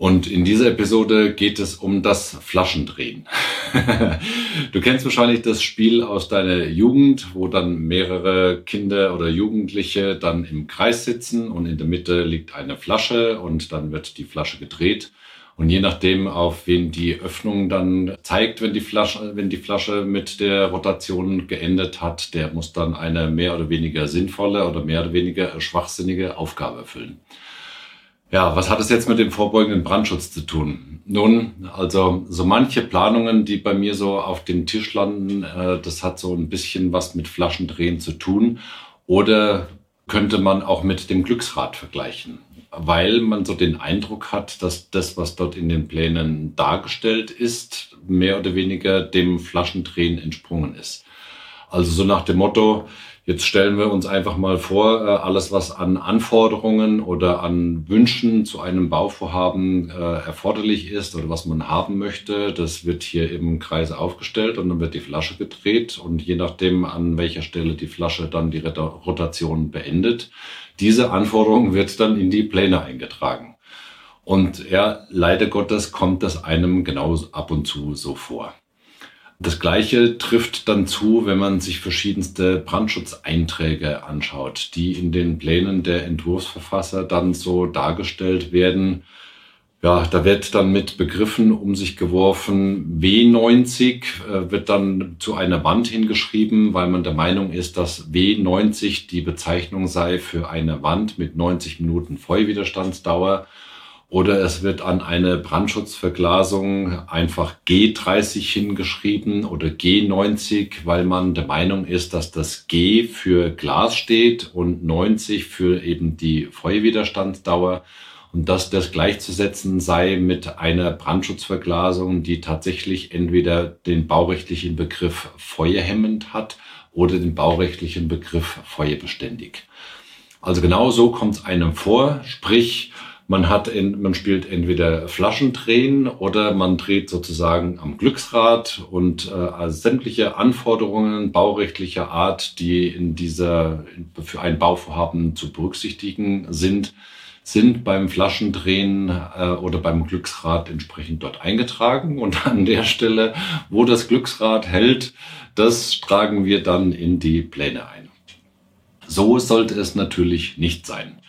und in dieser Episode geht es um das Flaschendrehen. du kennst wahrscheinlich das Spiel aus deiner Jugend, wo dann mehrere Kinder oder Jugendliche dann im Kreis sitzen und in der Mitte liegt eine Flasche und dann wird die Flasche gedreht. Und je nachdem, auf wen die Öffnung dann zeigt, wenn die Flasche, wenn die Flasche mit der Rotation geendet hat, der muss dann eine mehr oder weniger sinnvolle oder mehr oder weniger schwachsinnige Aufgabe erfüllen. Ja, was hat es jetzt mit dem vorbeugenden Brandschutz zu tun? Nun, also so manche Planungen, die bei mir so auf dem Tisch landen, äh, das hat so ein bisschen was mit Flaschendrehen zu tun. Oder könnte man auch mit dem Glücksrad vergleichen, weil man so den Eindruck hat, dass das, was dort in den Plänen dargestellt ist, mehr oder weniger dem Flaschendrehen entsprungen ist. Also so nach dem Motto, Jetzt stellen wir uns einfach mal vor, äh, alles, was an Anforderungen oder an Wünschen zu einem Bauvorhaben äh, erforderlich ist oder was man haben möchte, das wird hier im Kreis aufgestellt und dann wird die Flasche gedreht und je nachdem, an welcher Stelle die Flasche dann die Rotation beendet, diese Anforderung wird dann in die Pläne eingetragen. Und ja, leider Gottes kommt das einem genau ab und zu so vor. Das Gleiche trifft dann zu, wenn man sich verschiedenste Brandschutzeinträge anschaut, die in den Plänen der Entwurfsverfasser dann so dargestellt werden. Ja, da wird dann mit Begriffen um sich geworfen. W90 äh, wird dann zu einer Wand hingeschrieben, weil man der Meinung ist, dass W90 die Bezeichnung sei für eine Wand mit 90 Minuten Feuerwiderstandsdauer oder es wird an eine Brandschutzverglasung einfach G30 hingeschrieben oder G90, weil man der Meinung ist, dass das G für Glas steht und 90 für eben die Feuerwiderstandsdauer und dass das gleichzusetzen sei mit einer Brandschutzverglasung, die tatsächlich entweder den baurechtlichen Begriff feuerhemmend hat oder den baurechtlichen Begriff feuerbeständig. Also genau so kommt es einem vor, sprich man hat, in, man spielt entweder Flaschendrehen oder man dreht sozusagen am Glücksrad und äh, also sämtliche Anforderungen baurechtlicher Art, die in dieser für ein Bauvorhaben zu berücksichtigen sind, sind beim Flaschendrehen äh, oder beim Glücksrad entsprechend dort eingetragen. Und an der Stelle, wo das Glücksrad hält, das tragen wir dann in die Pläne ein. So sollte es natürlich nicht sein.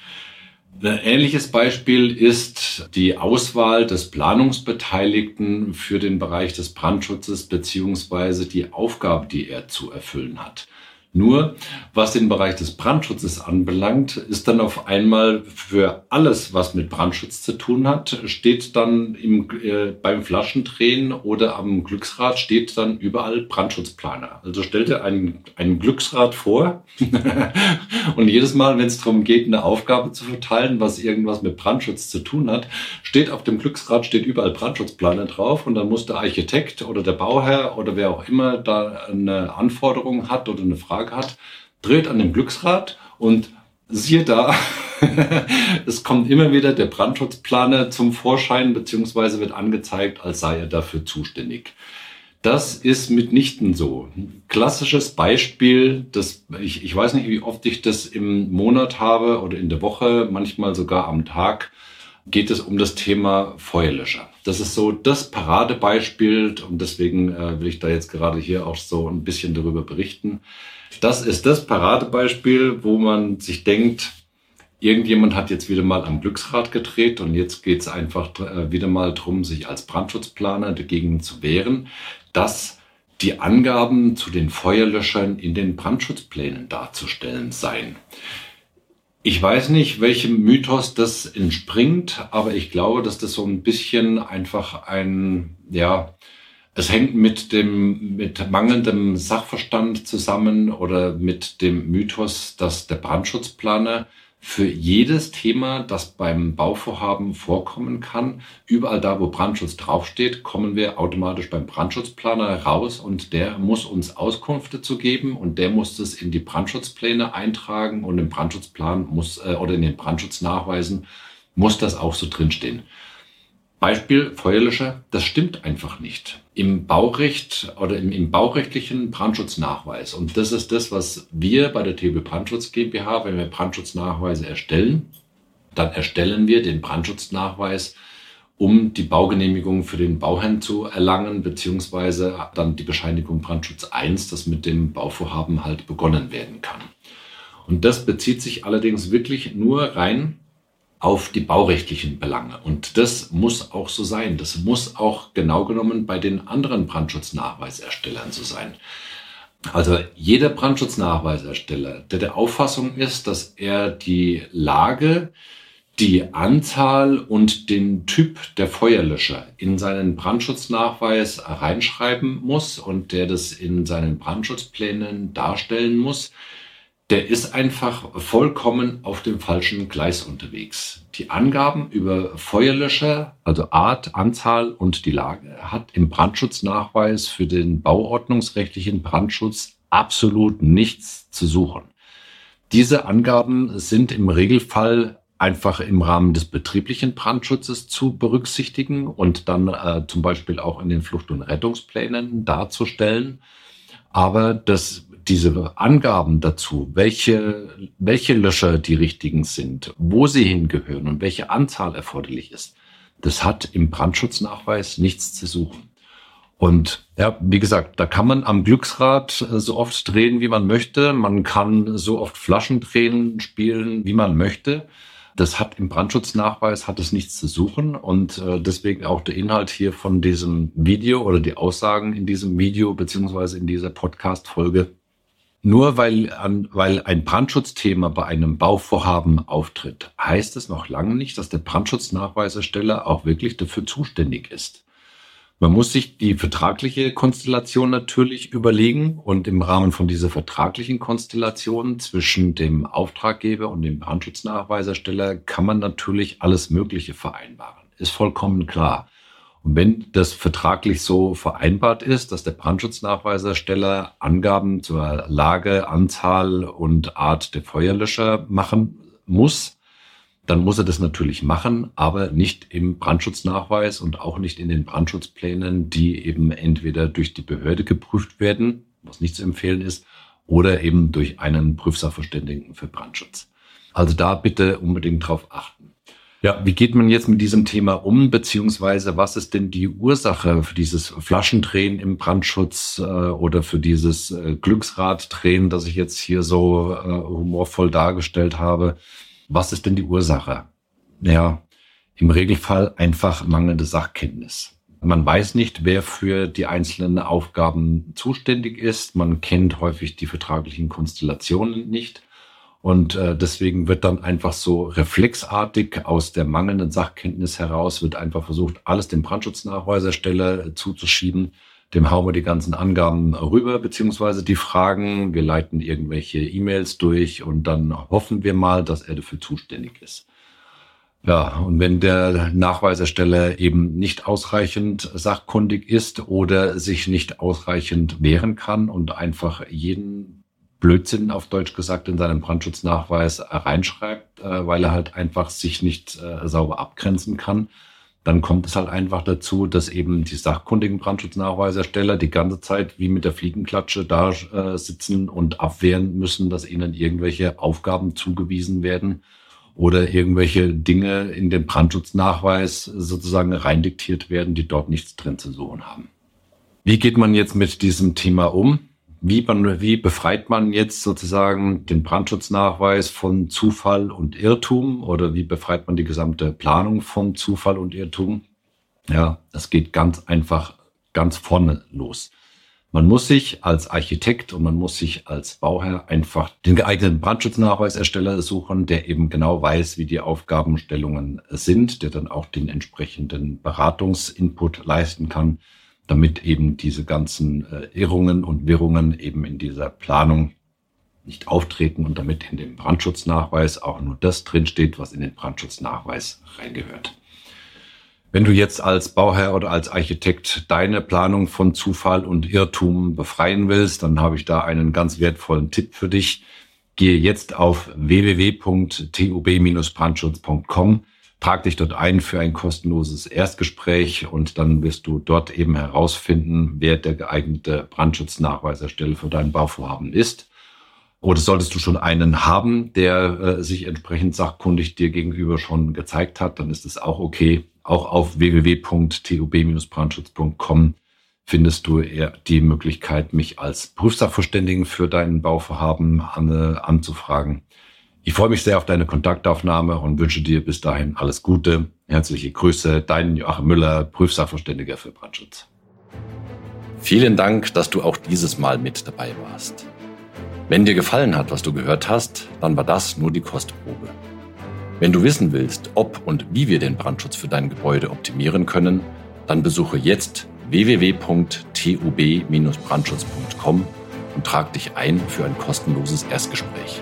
Ein ähnliches Beispiel ist die Auswahl des Planungsbeteiligten für den Bereich des Brandschutzes beziehungsweise die Aufgabe, die er zu erfüllen hat. Nur, was den Bereich des Brandschutzes anbelangt, ist dann auf einmal für alles, was mit Brandschutz zu tun hat, steht dann im, äh, beim Flaschendrehen oder am Glücksrad steht dann überall Brandschutzplaner. Also stellt er einen, einen Glücksrad vor und jedes Mal, wenn es darum geht, eine Aufgabe zu verteilen, was irgendwas mit Brandschutz zu tun hat, steht auf dem Glücksrad steht überall Brandschutzplaner drauf und dann muss der Architekt oder der Bauherr oder wer auch immer da eine Anforderung hat oder eine Frage Frage hat, dreht an dem Glücksrad und siehe da, es kommt immer wieder der Brandschutzplaner zum Vorschein, beziehungsweise wird angezeigt, als sei er dafür zuständig. Das ist mitnichten so. Klassisches Beispiel, das, ich, ich weiß nicht, wie oft ich das im Monat habe oder in der Woche, manchmal sogar am Tag, geht es um das Thema Feuerlöscher. Das ist so das Paradebeispiel und deswegen äh, will ich da jetzt gerade hier auch so ein bisschen darüber berichten. Das ist das Paradebeispiel, wo man sich denkt, irgendjemand hat jetzt wieder mal am Glücksrad gedreht und jetzt geht es einfach äh, wieder mal drum, sich als Brandschutzplaner dagegen zu wehren, dass die Angaben zu den Feuerlöschern in den Brandschutzplänen darzustellen seien. Ich weiß nicht, welchem Mythos das entspringt, aber ich glaube, dass das so ein bisschen einfach ein, ja, es hängt mit dem, mit mangelndem Sachverstand zusammen oder mit dem Mythos, dass der Brandschutzplaner für jedes Thema, das beim Bauvorhaben vorkommen kann. Überall da, wo Brandschutz draufsteht, kommen wir automatisch beim Brandschutzplaner raus und der muss uns Auskünfte zu geben und der muss das in die Brandschutzpläne eintragen und im Brandschutzplan muss äh, oder in den Brandschutznachweisen muss das auch so drinstehen. Beispiel Feuerlöscher, das stimmt einfach nicht. Im Baurecht oder im, im baurechtlichen Brandschutznachweis, und das ist das, was wir bei der TB Brandschutz GmbH, wenn wir Brandschutznachweise erstellen, dann erstellen wir den Brandschutznachweis, um die Baugenehmigung für den Bauherrn zu erlangen, beziehungsweise dann die Bescheinigung Brandschutz 1, dass mit dem Bauvorhaben halt begonnen werden kann. Und das bezieht sich allerdings wirklich nur rein auf die baurechtlichen Belange. Und das muss auch so sein. Das muss auch genau genommen bei den anderen Brandschutznachweiserstellern so sein. Also jeder Brandschutznachweisersteller, der der Auffassung ist, dass er die Lage, die Anzahl und den Typ der Feuerlöscher in seinen Brandschutznachweis reinschreiben muss und der das in seinen Brandschutzplänen darstellen muss, der ist einfach vollkommen auf dem falschen Gleis unterwegs. Die Angaben über Feuerlöscher, also Art, Anzahl und die Lage, hat im Brandschutznachweis für den bauordnungsrechtlichen Brandschutz absolut nichts zu suchen. Diese Angaben sind im Regelfall einfach im Rahmen des betrieblichen Brandschutzes zu berücksichtigen und dann äh, zum Beispiel auch in den Flucht- und Rettungsplänen darzustellen. Aber das diese Angaben dazu, welche, welche Löscher die richtigen sind, wo sie hingehören und welche Anzahl erforderlich ist, das hat im Brandschutznachweis nichts zu suchen. Und ja, wie gesagt, da kann man am Glücksrad äh, so oft drehen, wie man möchte. Man kann so oft Flaschen drehen, spielen, wie man möchte. Das hat im Brandschutznachweis hat es nichts zu suchen und äh, deswegen auch der Inhalt hier von diesem Video oder die Aussagen in diesem Video beziehungsweise in dieser Podcast-Folge nur weil, an, weil ein Brandschutzthema bei einem Bauvorhaben auftritt, heißt es noch lange nicht, dass der Brandschutznachweisersteller auch wirklich dafür zuständig ist. Man muss sich die vertragliche Konstellation natürlich überlegen und im Rahmen von dieser vertraglichen Konstellation zwischen dem Auftraggeber und dem Brandschutznachweisersteller kann man natürlich alles Mögliche vereinbaren. Ist vollkommen klar. Und wenn das vertraglich so vereinbart ist, dass der Brandschutznachweisersteller Angaben zur Lage, Anzahl und Art der Feuerlöscher machen muss, dann muss er das natürlich machen, aber nicht im Brandschutznachweis und auch nicht in den Brandschutzplänen, die eben entweder durch die Behörde geprüft werden, was nicht zu empfehlen ist, oder eben durch einen Prüfsachverständigen für Brandschutz. Also da bitte unbedingt drauf achten. Ja, wie geht man jetzt mit diesem Thema um, beziehungsweise was ist denn die Ursache für dieses Flaschendrehen im Brandschutz äh, oder für dieses äh, Glücksraddrehen, das ich jetzt hier so äh, humorvoll dargestellt habe? Was ist denn die Ursache? Ja, im Regelfall einfach mangelnde Sachkenntnis. Man weiß nicht, wer für die einzelnen Aufgaben zuständig ist. Man kennt häufig die vertraglichen Konstellationen nicht. Und äh, deswegen wird dann einfach so reflexartig aus der mangelnden Sachkenntnis heraus, wird einfach versucht, alles dem Brandschutznachweisersteller zuzuschieben. Dem hauen wir die ganzen Angaben rüber, beziehungsweise die Fragen. Wir leiten irgendwelche E-Mails durch und dann hoffen wir mal, dass er dafür zuständig ist. Ja, und wenn der Nachweisersteller eben nicht ausreichend sachkundig ist oder sich nicht ausreichend wehren kann und einfach jeden Blödsinn auf Deutsch gesagt in seinem Brandschutznachweis reinschreibt, äh, weil er halt einfach sich nicht äh, sauber abgrenzen kann. Dann kommt es halt einfach dazu, dass eben die sachkundigen Brandschutznachweisersteller die ganze Zeit wie mit der Fliegenklatsche da äh, sitzen und abwehren müssen, dass ihnen irgendwelche Aufgaben zugewiesen werden oder irgendwelche Dinge in den Brandschutznachweis sozusagen reindiktiert werden, die dort nichts drin zu suchen haben. Wie geht man jetzt mit diesem Thema um? Wie, man, wie befreit man jetzt sozusagen den Brandschutznachweis von Zufall und Irrtum oder wie befreit man die gesamte Planung von Zufall und Irrtum? Ja, das geht ganz einfach ganz vorne los. Man muss sich als Architekt und man muss sich als Bauherr einfach den geeigneten Brandschutznachweisersteller suchen, der eben genau weiß, wie die Aufgabenstellungen sind, der dann auch den entsprechenden Beratungsinput leisten kann damit eben diese ganzen äh, Irrungen und Wirrungen eben in dieser Planung nicht auftreten und damit in dem Brandschutznachweis auch nur das drinsteht, was in den Brandschutznachweis reingehört. Wenn du jetzt als Bauherr oder als Architekt deine Planung von Zufall und Irrtum befreien willst, dann habe ich da einen ganz wertvollen Tipp für dich. Gehe jetzt auf www.tub-brandschutz.com, trag dich dort ein für ein kostenloses Erstgespräch und dann wirst du dort eben herausfinden, wer der geeignete Brandschutznachweiserstelle für dein Bauvorhaben ist. Oder solltest du schon einen haben, der äh, sich entsprechend sachkundig dir gegenüber schon gezeigt hat, dann ist es auch okay. Auch auf www.tub-brandschutz.com findest du die Möglichkeit, mich als Prüfsachverständigen für deinen Bauvorhaben an, äh, anzufragen. Ich freue mich sehr auf deine Kontaktaufnahme und wünsche dir bis dahin alles Gute. Herzliche Grüße, dein Joachim Müller, Prüfsachverständiger für Brandschutz. Vielen Dank, dass du auch dieses Mal mit dabei warst. Wenn dir gefallen hat, was du gehört hast, dann war das nur die Kostprobe. Wenn du wissen willst, ob und wie wir den Brandschutz für dein Gebäude optimieren können, dann besuche jetzt www.tub-brandschutz.com und trag dich ein für ein kostenloses Erstgespräch.